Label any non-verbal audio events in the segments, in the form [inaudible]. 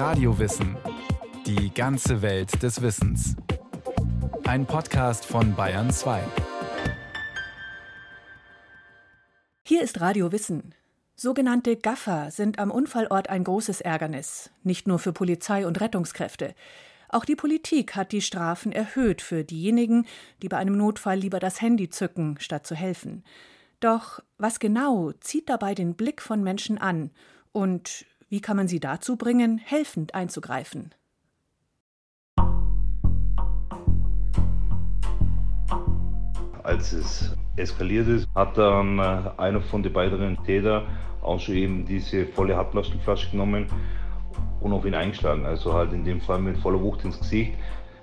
Radiowissen. Die ganze Welt des Wissens. Ein Podcast von Bayern 2. Hier ist Radio Wissen. Sogenannte Gaffer sind am Unfallort ein großes Ärgernis, nicht nur für Polizei und Rettungskräfte. Auch die Politik hat die Strafen erhöht für diejenigen, die bei einem Notfall lieber das Handy zücken, statt zu helfen. Doch was genau zieht dabei den Blick von Menschen an und wie kann man sie dazu bringen, helfend einzugreifen? Als es eskaliert ist, hat dann äh, einer von den beiden Täter auch schon eben diese volle Hartplastikflasche genommen und auf ihn eingeschlagen. Also halt in dem Fall mit voller Wucht ins Gesicht,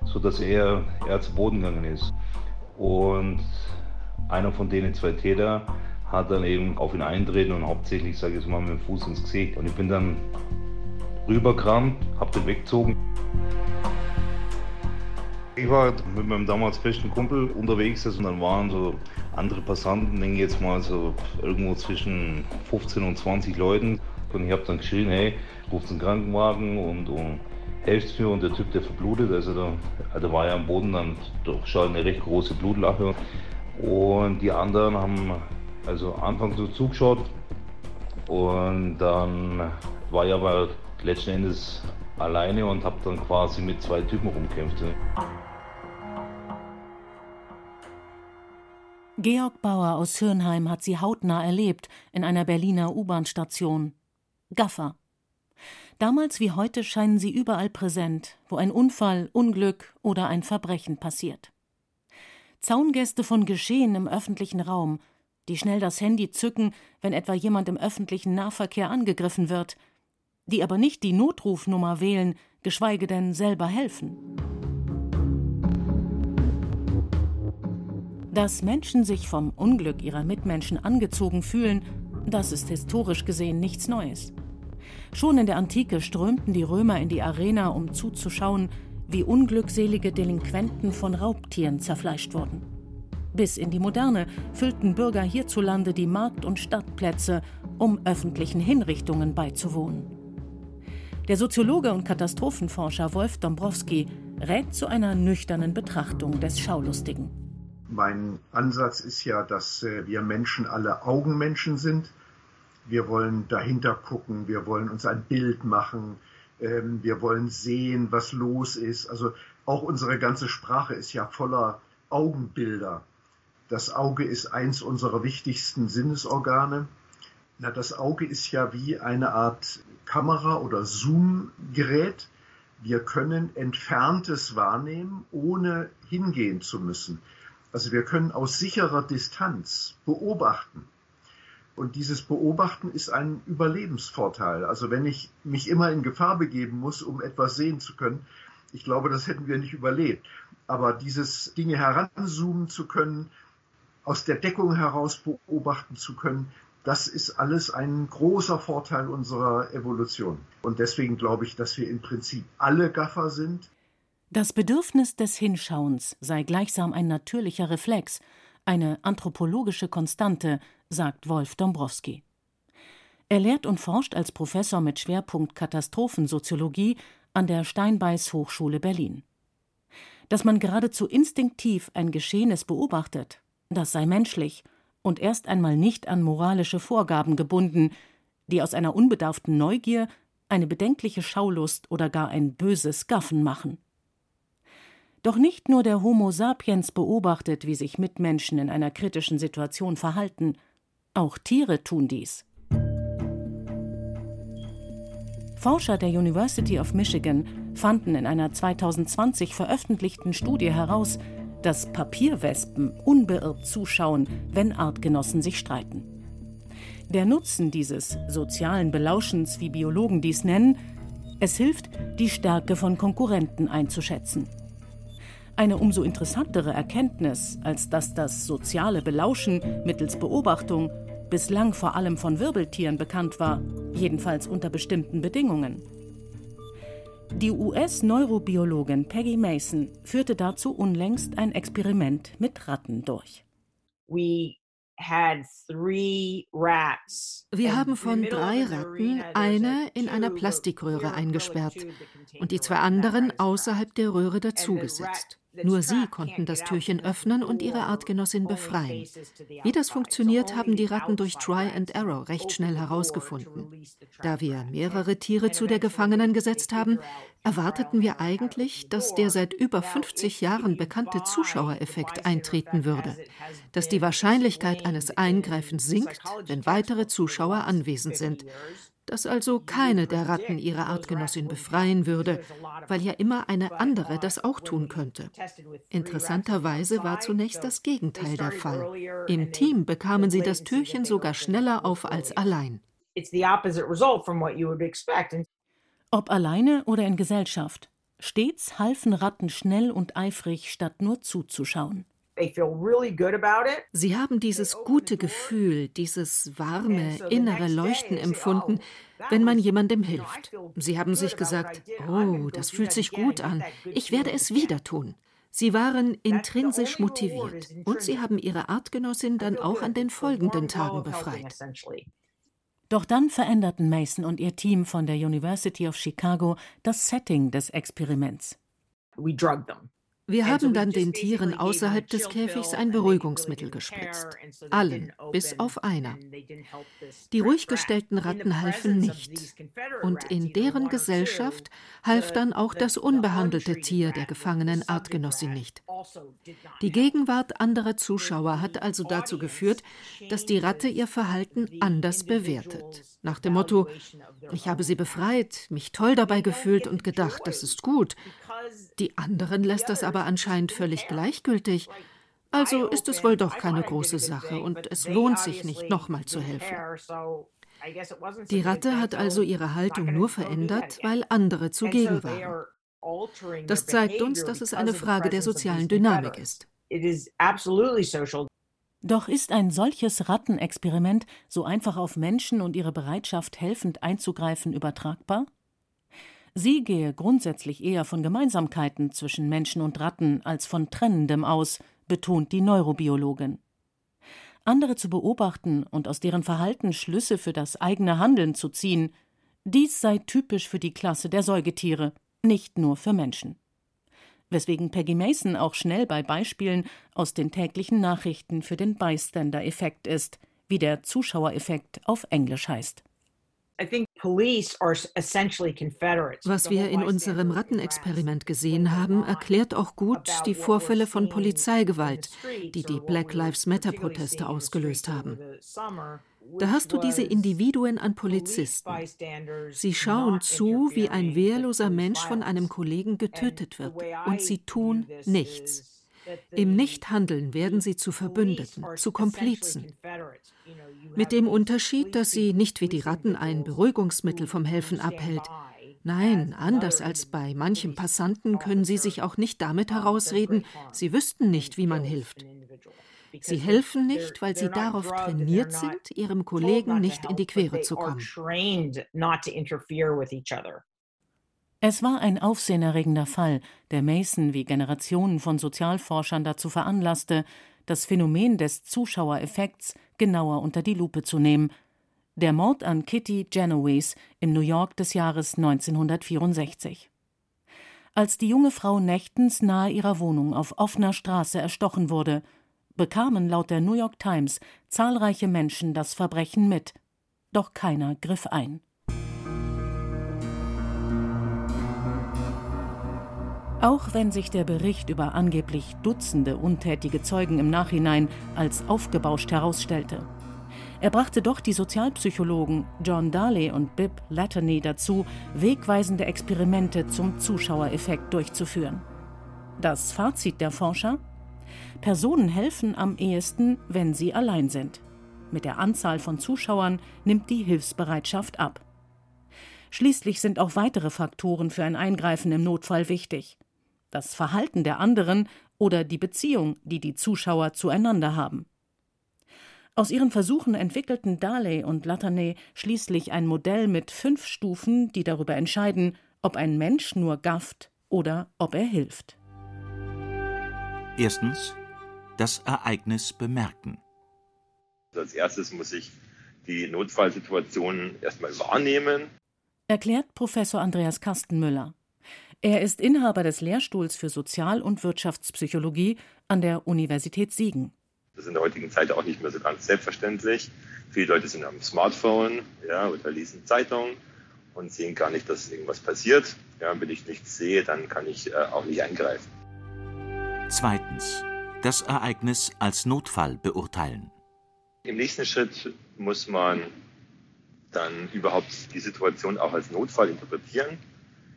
sodass er, er zu Boden gegangen ist. Und einer von denen zwei Täter hat dann eben auf ihn eintreten und hauptsächlich, sage ich jetzt mal, mit dem Fuß ins Gesicht. Und ich bin dann rübergerannt, hab den weggezogen. Ich war mit meinem damals besten Kumpel unterwegs also, und dann waren so andere Passanten, denke ich jetzt mal so irgendwo zwischen 15 und 20 Leuten. Und ich habe dann geschrien, hey, ruft einen Krankenwagen und, und helft mir. Und der Typ, der verblutet, also da, da war ja am Boden dann doch schon eine recht große Blutlache. Und die anderen haben also anfangs so zugeschaut und dann war ich aber letzten Endes alleine und habe dann quasi mit zwei Typen rumkämpft. Georg Bauer aus Hirnheim hat sie hautnah erlebt in einer Berliner U-Bahn-Station. Gaffer. Damals wie heute scheinen sie überall präsent, wo ein Unfall, Unglück oder ein Verbrechen passiert. Zaungäste von Geschehen im öffentlichen Raum, die schnell das Handy zücken, wenn etwa jemand im öffentlichen Nahverkehr angegriffen wird, die aber nicht die Notrufnummer wählen, geschweige denn selber helfen. Dass Menschen sich vom Unglück ihrer Mitmenschen angezogen fühlen, das ist historisch gesehen nichts Neues. Schon in der Antike strömten die Römer in die Arena, um zuzuschauen, wie unglückselige Delinquenten von Raubtieren zerfleischt wurden. Bis in die Moderne füllten Bürger hierzulande die Markt- und Stadtplätze, um öffentlichen Hinrichtungen beizuwohnen. Der Soziologe und Katastrophenforscher Wolf Dombrowski rät zu einer nüchternen Betrachtung des Schaulustigen. Mein Ansatz ist ja, dass äh, wir Menschen alle Augenmenschen sind. Wir wollen dahinter gucken, wir wollen uns ein Bild machen, ähm, wir wollen sehen, was los ist. Also auch unsere ganze Sprache ist ja voller Augenbilder. Das Auge ist eins unserer wichtigsten Sinnesorgane. Na, das Auge ist ja wie eine Art Kamera oder Zoom-Gerät. Wir können Entferntes wahrnehmen, ohne hingehen zu müssen. Also wir können aus sicherer Distanz beobachten. Und dieses Beobachten ist ein Überlebensvorteil. Also wenn ich mich immer in Gefahr begeben muss, um etwas sehen zu können, ich glaube, das hätten wir nicht überlebt. Aber dieses Dinge heranzoomen zu können, aus der Deckung heraus beobachten zu können, das ist alles ein großer Vorteil unserer Evolution. Und deswegen glaube ich, dass wir im Prinzip alle Gaffer sind. Das Bedürfnis des Hinschauens sei gleichsam ein natürlicher Reflex, eine anthropologische Konstante, sagt Wolf Dombrowski. Er lehrt und forscht als Professor mit Schwerpunkt Katastrophensoziologie an der Steinbeis Hochschule Berlin. Dass man geradezu instinktiv ein Geschehenes beobachtet, das sei menschlich und erst einmal nicht an moralische Vorgaben gebunden, die aus einer unbedarften Neugier eine bedenkliche Schaulust oder gar ein böses Gaffen machen. Doch nicht nur der Homo sapiens beobachtet, wie sich Mitmenschen in einer kritischen Situation verhalten, auch Tiere tun dies. Forscher der University of Michigan fanden in einer 2020 veröffentlichten Studie heraus, dass Papierwespen unbeirrt zuschauen, wenn Artgenossen sich streiten. Der Nutzen dieses sozialen Belauschens, wie Biologen dies nennen, es hilft, die Stärke von Konkurrenten einzuschätzen. Eine umso interessantere Erkenntnis, als dass das soziale Belauschen mittels Beobachtung bislang vor allem von Wirbeltieren bekannt war, jedenfalls unter bestimmten Bedingungen. Die US-Neurobiologin Peggy Mason führte dazu unlängst ein Experiment mit Ratten durch. Wir haben von drei Ratten eine in einer Plastikröhre eingesperrt und die zwei anderen außerhalb der Röhre dazugesetzt. Nur sie konnten das Türchen öffnen und ihre Artgenossin befreien. Wie das funktioniert, haben die Ratten durch Try and Error recht schnell herausgefunden. Da wir mehrere Tiere zu der Gefangenen gesetzt haben, erwarteten wir eigentlich, dass der seit über 50 Jahren bekannte Zuschauereffekt eintreten würde, dass die Wahrscheinlichkeit eines Eingreifens sinkt, wenn weitere Zuschauer anwesend sind dass also keine der Ratten ihre Artgenossin befreien würde, weil ja immer eine andere das auch tun könnte. Interessanterweise war zunächst das Gegenteil der Fall. Im Team bekamen sie das Türchen sogar schneller auf als allein. Ob alleine oder in Gesellschaft. Stets halfen Ratten schnell und eifrig, statt nur zuzuschauen. Sie haben dieses gute Gefühl, dieses warme, innere Leuchten empfunden, wenn man jemandem hilft. Sie haben sich gesagt, oh, das fühlt sich gut an, ich werde es wieder tun. Sie waren intrinsisch motiviert und sie haben ihre Artgenossin dann auch an den folgenden Tagen befreit. Doch dann veränderten Mason und ihr Team von der University of Chicago das Setting des Experiments. We drugged them. Wir haben dann den Tieren außerhalb des Käfigs ein Beruhigungsmittel gespritzt. Allen, bis auf einer. Die ruhig gestellten Ratten halfen nicht. Und in deren Gesellschaft half dann auch das unbehandelte Tier der gefangenen Artgenossin nicht. Also die Gegenwart anderer Zuschauer hat also dazu geführt, dass die Ratte ihr Verhalten anders bewertet. Nach dem Motto, ich habe sie befreit, mich toll dabei gefühlt und gedacht, das ist gut. Die anderen lässt das aber anscheinend völlig gleichgültig. Also ist es wohl doch keine große Sache und es lohnt sich nicht, nochmal zu helfen. Die Ratte hat also ihre Haltung nur verändert, weil andere zugegen waren. Das zeigt uns, dass es eine Frage der sozialen Dynamik ist. Doch ist ein solches Rattenexperiment so einfach auf Menschen und ihre Bereitschaft, helfend einzugreifen, übertragbar? Sie gehe grundsätzlich eher von Gemeinsamkeiten zwischen Menschen und Ratten als von Trennendem aus, betont die Neurobiologin. Andere zu beobachten und aus deren Verhalten Schlüsse für das eigene Handeln zu ziehen, dies sei typisch für die Klasse der Säugetiere, nicht nur für Menschen. Weswegen Peggy Mason auch schnell bei Beispielen aus den täglichen Nachrichten für den Bystander-Effekt ist, wie der Zuschauereffekt auf Englisch heißt. Was wir in unserem Rattenexperiment gesehen haben, erklärt auch gut die Vorfälle von Polizeigewalt, die die Black Lives Matter-Proteste ausgelöst haben. Da hast du diese Individuen an Polizisten. Sie schauen zu, wie ein wehrloser Mensch von einem Kollegen getötet wird, und sie tun nichts. Im Nichthandeln werden sie zu Verbündeten, zu Komplizen. Mit dem Unterschied, dass sie nicht wie die Ratten ein Beruhigungsmittel vom Helfen abhält. Nein, anders als bei manchen Passanten können sie sich auch nicht damit herausreden, sie wüssten nicht, wie man hilft. Sie helfen nicht, weil sie darauf trainiert sind, ihrem Kollegen nicht in die Quere zu kommen. Es war ein aufsehenerregender Fall, der Mason wie Generationen von Sozialforschern dazu veranlasste, das Phänomen des Zuschauereffekts genauer unter die Lupe zu nehmen. Der Mord an Kitty Genovese im New York des Jahres 1964. Als die junge Frau nächtens nahe ihrer Wohnung auf offener Straße erstochen wurde, bekamen laut der New York Times zahlreiche Menschen das Verbrechen mit. Doch keiner griff ein. Auch wenn sich der Bericht über angeblich Dutzende untätige Zeugen im Nachhinein als aufgebauscht herausstellte. Er brachte doch die Sozialpsychologen John Darley und Bib Laterney dazu, wegweisende Experimente zum Zuschauereffekt durchzuführen. Das Fazit der Forscher? Personen helfen am ehesten, wenn sie allein sind. Mit der Anzahl von Zuschauern nimmt die Hilfsbereitschaft ab. Schließlich sind auch weitere Faktoren für ein Eingreifen im Notfall wichtig das Verhalten der anderen oder die Beziehung, die die Zuschauer zueinander haben. Aus ihren Versuchen entwickelten Darley und Lattanay schließlich ein Modell mit fünf Stufen, die darüber entscheiden, ob ein Mensch nur gafft oder ob er hilft. Erstens das Ereignis bemerken. Als erstes muss ich die Notfallsituation erstmal wahrnehmen. Erklärt Professor Andreas Kastenmüller. Er ist Inhaber des Lehrstuhls für Sozial- und Wirtschaftspsychologie an der Universität Siegen. Das ist in der heutigen Zeit auch nicht mehr so ganz selbstverständlich. Viele Leute sind am Smartphone ja, oder lesen Zeitung und sehen gar nicht, dass irgendwas passiert. Ja, wenn ich nichts sehe, dann kann ich äh, auch nicht eingreifen. Zweitens. Das Ereignis als Notfall beurteilen. Im nächsten Schritt muss man dann überhaupt die Situation auch als Notfall interpretieren.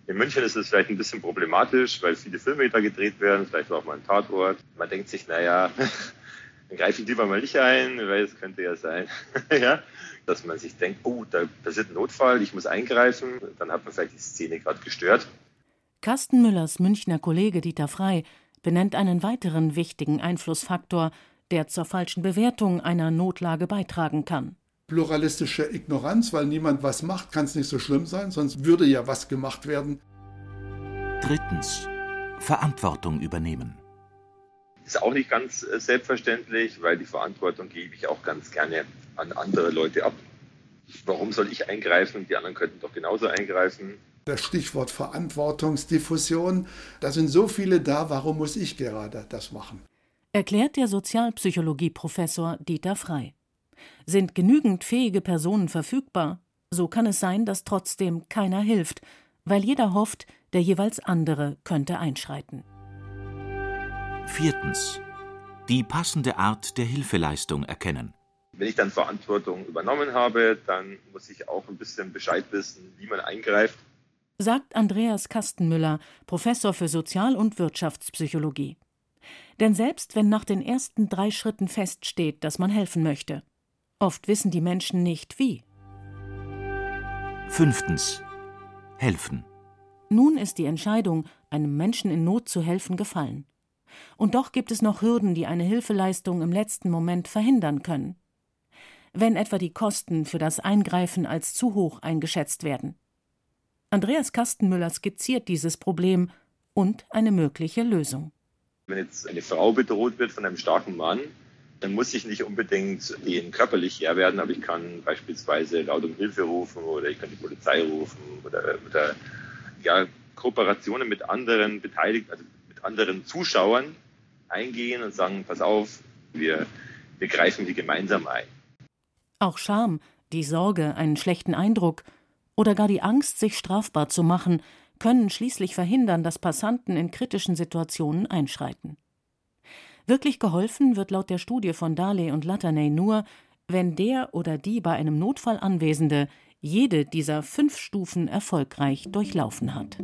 In München ist es vielleicht ein bisschen problematisch, weil viele Filme da gedreht werden, vielleicht auch mal ein Tatort. Man denkt sich, naja, [laughs] dann greife ich lieber mal nicht ein, weil es könnte ja sein, [laughs] ja, dass man sich denkt, oh, da passiert ein Notfall, ich muss eingreifen, dann hat man vielleicht die Szene gerade gestört. Carsten Müllers Münchner Kollege Dieter Frei benennt einen weiteren wichtigen Einflussfaktor, der zur falschen Bewertung einer Notlage beitragen kann pluralistische Ignoranz, weil niemand was macht, kann es nicht so schlimm sein, sonst würde ja was gemacht werden. Drittens. Verantwortung übernehmen. Ist auch nicht ganz äh, selbstverständlich, weil die Verantwortung gebe ich auch ganz gerne an andere Leute ab. Warum soll ich eingreifen? Die anderen könnten doch genauso eingreifen. Das Stichwort Verantwortungsdiffusion, da sind so viele da, warum muss ich gerade das machen? Erklärt der Sozialpsychologie-Professor Dieter Frei. Sind genügend fähige Personen verfügbar, so kann es sein, dass trotzdem keiner hilft, weil jeder hofft, der jeweils andere könnte einschreiten. Viertens. Die passende Art der Hilfeleistung erkennen. Wenn ich dann Verantwortung übernommen habe, dann muss ich auch ein bisschen Bescheid wissen, wie man eingreift. Sagt Andreas Kastenmüller, Professor für Sozial- und Wirtschaftspsychologie. Denn selbst wenn nach den ersten drei Schritten feststeht, dass man helfen möchte, Oft wissen die Menschen nicht wie. Fünftens. Helfen. Nun ist die Entscheidung, einem Menschen in Not zu helfen, gefallen. Und doch gibt es noch Hürden, die eine Hilfeleistung im letzten Moment verhindern können. Wenn etwa die Kosten für das Eingreifen als zu hoch eingeschätzt werden. Andreas Kastenmüller skizziert dieses Problem und eine mögliche Lösung. Wenn jetzt eine Frau bedroht wird von einem starken Mann, dann muss ich nicht unbedingt denen körperlich her werden, aber ich kann beispielsweise laut um Hilfe rufen oder ich kann die Polizei rufen oder, oder ja, Kooperationen mit anderen Beteiligten, also mit anderen Zuschauern eingehen und sagen, pass auf, wir, wir greifen die gemeinsam ein. Auch Scham, die Sorge, einen schlechten Eindruck oder gar die Angst, sich strafbar zu machen, können schließlich verhindern, dass Passanten in kritischen Situationen einschreiten. Wirklich geholfen wird laut der Studie von Darley und Lattaney nur, wenn der oder die bei einem Notfall Anwesende jede dieser fünf Stufen erfolgreich durchlaufen hat.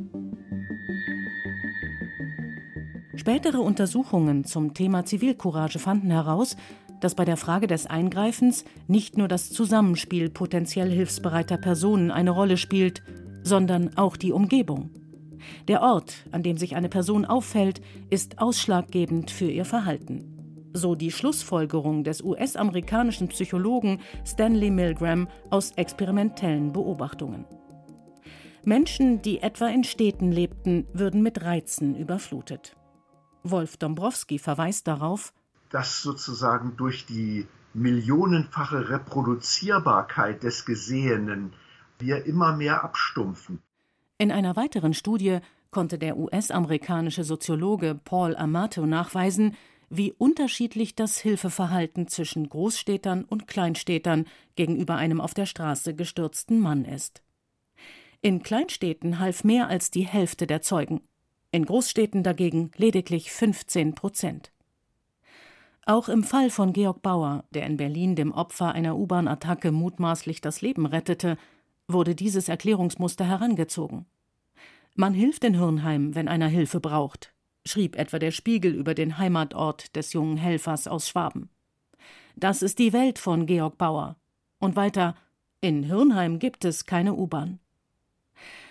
Spätere Untersuchungen zum Thema Zivilcourage fanden heraus, dass bei der Frage des Eingreifens nicht nur das Zusammenspiel potenziell hilfsbereiter Personen eine Rolle spielt, sondern auch die Umgebung. Der Ort, an dem sich eine Person aufhält, ist ausschlaggebend für ihr Verhalten. So die Schlussfolgerung des US-amerikanischen Psychologen Stanley Milgram aus experimentellen Beobachtungen. Menschen, die etwa in Städten lebten, würden mit Reizen überflutet. Wolf Dombrowski verweist darauf, dass sozusagen durch die millionenfache Reproduzierbarkeit des Gesehenen wir immer mehr abstumpfen. In einer weiteren Studie konnte der US-amerikanische Soziologe Paul Amato nachweisen, wie unterschiedlich das Hilfeverhalten zwischen Großstädtern und Kleinstädtern gegenüber einem auf der Straße gestürzten Mann ist. In Kleinstädten half mehr als die Hälfte der Zeugen, in Großstädten dagegen lediglich 15 Prozent. Auch im Fall von Georg Bauer, der in Berlin dem Opfer einer U-Bahn-Attacke mutmaßlich das Leben rettete, wurde dieses Erklärungsmuster herangezogen. Man hilft in Hirnheim, wenn einer Hilfe braucht, schrieb etwa der Spiegel über den Heimatort des jungen Helfers aus Schwaben. Das ist die Welt von Georg Bauer. Und weiter, in Hirnheim gibt es keine U-Bahn.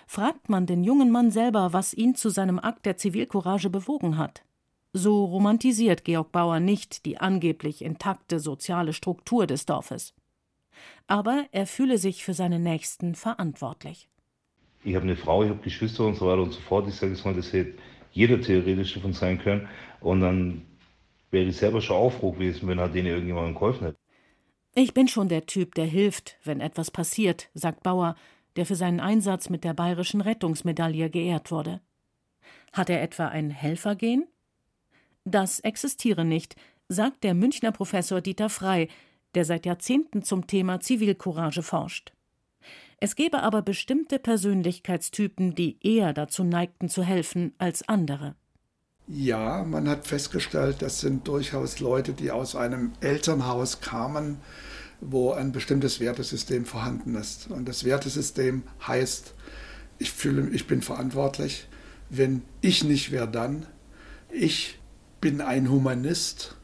Fragt man den jungen Mann selber, was ihn zu seinem Akt der Zivilcourage bewogen hat, so romantisiert Georg Bauer nicht die angeblich intakte soziale Struktur des Dorfes aber er fühle sich für seine Nächsten verantwortlich. Ich habe eine Frau, ich habe Geschwister und so weiter und so fort. Ich sage es mal, das hätte jeder theoretisch davon sein können. Und dann wäre ich selber schon Aufbruch gewesen, wenn er denen irgendjemandem geholfen hätte. Ich bin schon der Typ, der hilft, wenn etwas passiert, sagt Bauer, der für seinen Einsatz mit der bayerischen Rettungsmedaille geehrt wurde. Hat er etwa ein Helfergehen? Das existiere nicht, sagt der Münchner Professor Dieter Frey, der seit Jahrzehnten zum Thema Zivilcourage forscht. Es gebe aber bestimmte Persönlichkeitstypen, die eher dazu neigten zu helfen als andere. Ja, man hat festgestellt, das sind durchaus Leute, die aus einem Elternhaus kamen, wo ein bestimmtes Wertesystem vorhanden ist. Und das Wertesystem heißt, ich fühle, ich bin verantwortlich. Wenn ich nicht wäre, dann. Ich bin ein Humanist,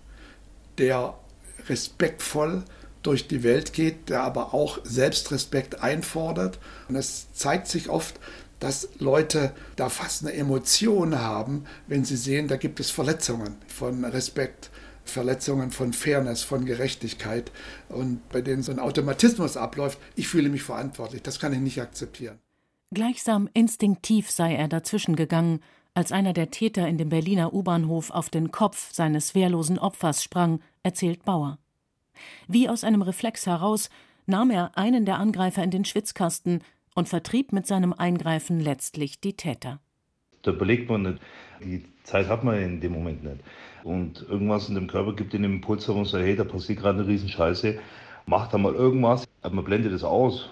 der respektvoll durch die Welt geht, der aber auch Selbstrespekt einfordert. Und es zeigt sich oft, dass Leute da fast eine Emotion haben, wenn sie sehen, da gibt es Verletzungen von Respekt, Verletzungen von Fairness, von Gerechtigkeit und bei denen so ein Automatismus abläuft, ich fühle mich verantwortlich, das kann ich nicht akzeptieren. Gleichsam instinktiv sei er dazwischen gegangen, als einer der Täter in dem Berliner U-Bahnhof auf den Kopf seines wehrlosen Opfers sprang, erzählt Bauer. Wie aus einem Reflex heraus nahm er einen der Angreifer in den Schwitzkasten und vertrieb mit seinem Eingreifen letztlich die Täter. Da überlegt man nicht, die Zeit hat man in dem Moment nicht. Und irgendwas in dem Körper gibt den Impuls herum, sagt, hey, da passiert gerade eine Riesenscheiße, mach da mal irgendwas. Aber man blendet es aus,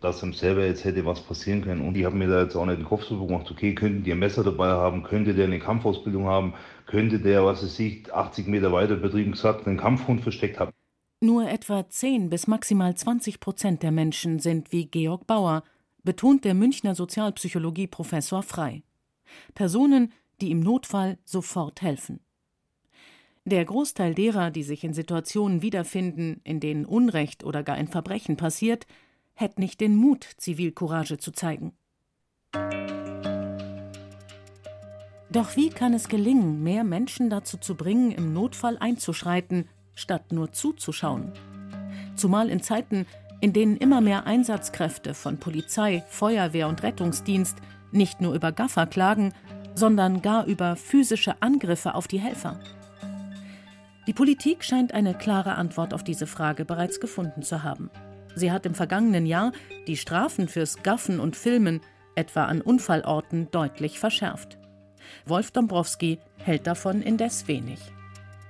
dass ihm selber jetzt hätte was passieren können. Und ich habe mir da jetzt auch nicht den Kopf so gemacht, okay, könnten die ein Messer dabei haben, könnte der eine Kampfausbildung haben, könnte der, was es sich 80 Meter weiter betrieben gesagt, einen Kampfhund versteckt haben. Nur etwa 10 bis maximal 20 Prozent der Menschen sind wie Georg Bauer, betont der Münchner Sozialpsychologie-Professor Frei. Personen, die im Notfall sofort helfen. Der Großteil derer, die sich in Situationen wiederfinden, in denen Unrecht oder gar ein Verbrechen passiert, hätte nicht den Mut, Zivilcourage zu zeigen. Doch wie kann es gelingen, mehr Menschen dazu zu bringen, im Notfall einzuschreiten, statt nur zuzuschauen? Zumal in Zeiten, in denen immer mehr Einsatzkräfte von Polizei, Feuerwehr und Rettungsdienst nicht nur über Gaffer klagen, sondern gar über physische Angriffe auf die Helfer. Die Politik scheint eine klare Antwort auf diese Frage bereits gefunden zu haben. Sie hat im vergangenen Jahr die Strafen fürs Gaffen und Filmen etwa an Unfallorten deutlich verschärft. Wolf Dombrowski hält davon indes wenig.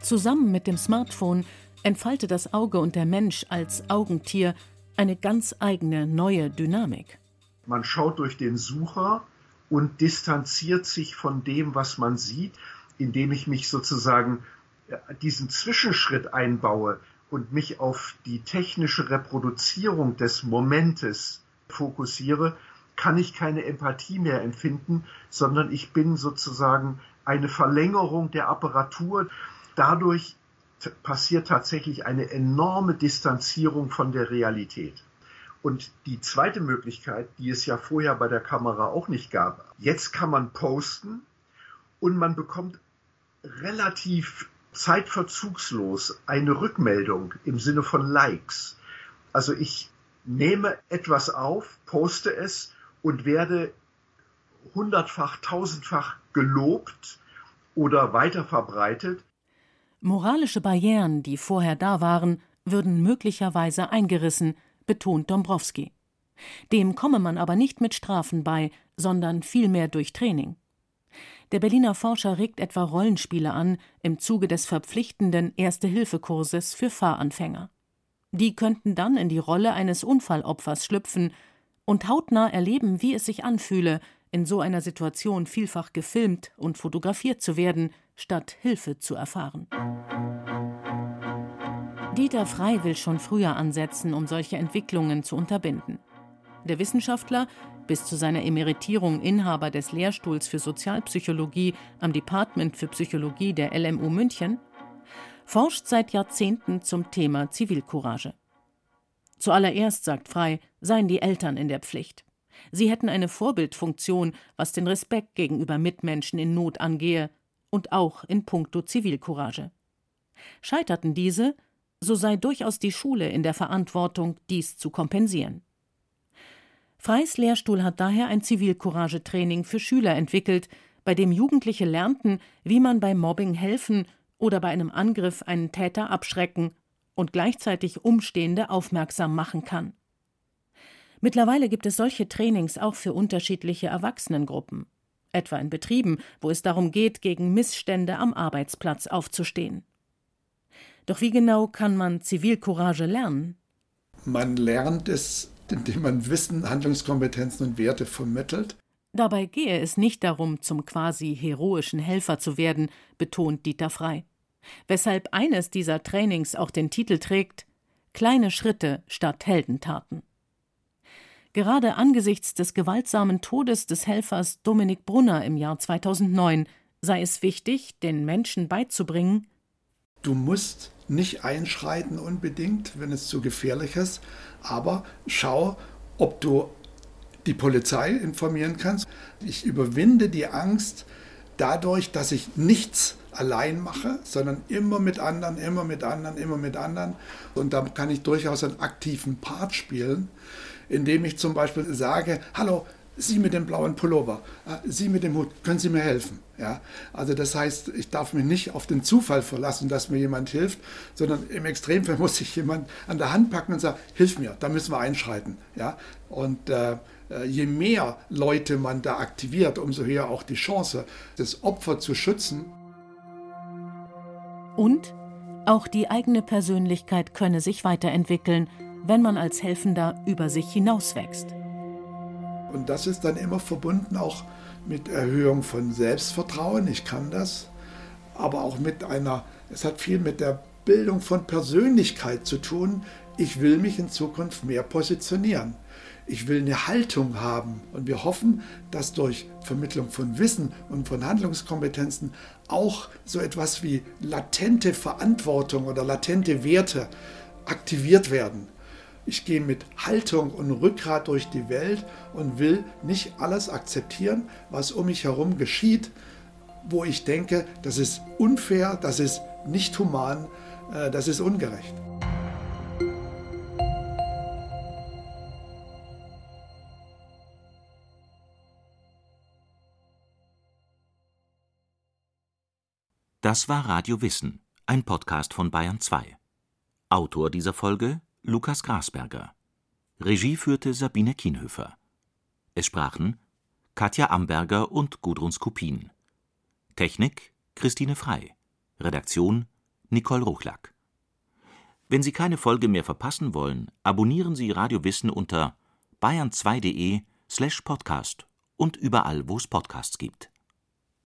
Zusammen mit dem Smartphone entfaltet das Auge und der Mensch als Augentier eine ganz eigene neue Dynamik. Man schaut durch den Sucher und distanziert sich von dem, was man sieht, indem ich mich sozusagen äh, diesen Zwischenschritt einbaue und mich auf die technische Reproduzierung des Momentes fokussiere, kann ich keine Empathie mehr empfinden, sondern ich bin sozusagen eine Verlängerung der Apparatur. Dadurch passiert tatsächlich eine enorme Distanzierung von der Realität. Und die zweite Möglichkeit, die es ja vorher bei der Kamera auch nicht gab, jetzt kann man posten und man bekommt relativ zeitverzugslos eine Rückmeldung im Sinne von Likes. Also ich nehme etwas auf, poste es und werde hundertfach, tausendfach gelobt oder weiterverbreitet. Moralische Barrieren, die vorher da waren, würden möglicherweise eingerissen, betont Dombrowski. Dem komme man aber nicht mit Strafen bei, sondern vielmehr durch Training. Der Berliner Forscher regt etwa Rollenspiele an im Zuge des verpflichtenden Erste-Hilfe-Kurses für Fahranfänger. Die könnten dann in die Rolle eines Unfallopfers schlüpfen und hautnah erleben, wie es sich anfühle, in so einer Situation vielfach gefilmt und fotografiert zu werden, statt Hilfe zu erfahren. Dieter Frey will schon früher ansetzen, um solche Entwicklungen zu unterbinden. Der Wissenschaftler, bis zu seiner Emeritierung Inhaber des Lehrstuhls für Sozialpsychologie am Department für Psychologie der LMU München, forscht seit Jahrzehnten zum Thema Zivilcourage. Zuallererst, sagt Frey, seien die Eltern in der Pflicht. Sie hätten eine Vorbildfunktion, was den Respekt gegenüber Mitmenschen in Not angehe und auch in puncto Zivilcourage. Scheiterten diese, so sei durchaus die Schule in der Verantwortung, dies zu kompensieren. Freys Lehrstuhl hat daher ein Zivilcourage-Training für Schüler entwickelt, bei dem Jugendliche lernten, wie man bei Mobbing helfen oder bei einem Angriff einen Täter abschrecken und gleichzeitig Umstehende aufmerksam machen kann. Mittlerweile gibt es solche Trainings auch für unterschiedliche Erwachsenengruppen, etwa in Betrieben, wo es darum geht, gegen Missstände am Arbeitsplatz aufzustehen. Doch wie genau kann man Zivilcourage lernen? Man lernt es, indem man Wissen, Handlungskompetenzen und Werte vermittelt. Dabei gehe es nicht darum, zum quasi heroischen Helfer zu werden, betont Dieter Frei. Weshalb eines dieser Trainings auch den Titel trägt Kleine Schritte statt Heldentaten. Gerade angesichts des gewaltsamen Todes des Helfers Dominik Brunner im Jahr 2009 sei es wichtig, den Menschen beizubringen, Du musst nicht einschreiten unbedingt, wenn es zu gefährlich ist, aber schau, ob du die Polizei informieren kannst. Ich überwinde die Angst dadurch, dass ich nichts allein mache, sondern immer mit anderen, immer mit anderen, immer mit anderen. Und da kann ich durchaus einen aktiven Part spielen indem ich zum Beispiel sage, hallo, Sie mit dem blauen Pullover, äh, Sie mit dem Hut, können Sie mir helfen? Ja, also das heißt, ich darf mich nicht auf den Zufall verlassen, dass mir jemand hilft, sondern im Extremfall [laughs] muss ich jemand an der Hand packen und sagen, hilf mir, da müssen wir einschreiten. Ja, und äh, äh, je mehr Leute man da aktiviert, umso höher auch die Chance, das Opfer zu schützen. Und auch die eigene Persönlichkeit könne sich weiterentwickeln wenn man als Helfender über sich hinauswächst. Und das ist dann immer verbunden auch mit Erhöhung von Selbstvertrauen, ich kann das, aber auch mit einer, es hat viel mit der Bildung von Persönlichkeit zu tun. Ich will mich in Zukunft mehr positionieren. Ich will eine Haltung haben. Und wir hoffen, dass durch Vermittlung von Wissen und von Handlungskompetenzen auch so etwas wie latente Verantwortung oder latente Werte aktiviert werden. Ich gehe mit Haltung und Rückgrat durch die Welt und will nicht alles akzeptieren, was um mich herum geschieht, wo ich denke, das ist unfair, das ist nicht human, äh, das ist ungerecht. Das war Radio Wissen, ein Podcast von Bayern 2. Autor dieser Folge Lukas Grasberger. Regie führte Sabine Kienhöfer. Es sprachen Katja Amberger und Gudrun Skupin. Technik Christine Frei. Redaktion Nicole Ruchlack. Wenn Sie keine Folge mehr verpassen wollen, abonnieren Sie Radio Wissen unter bayern2.de slash podcast und überall, wo es Podcasts gibt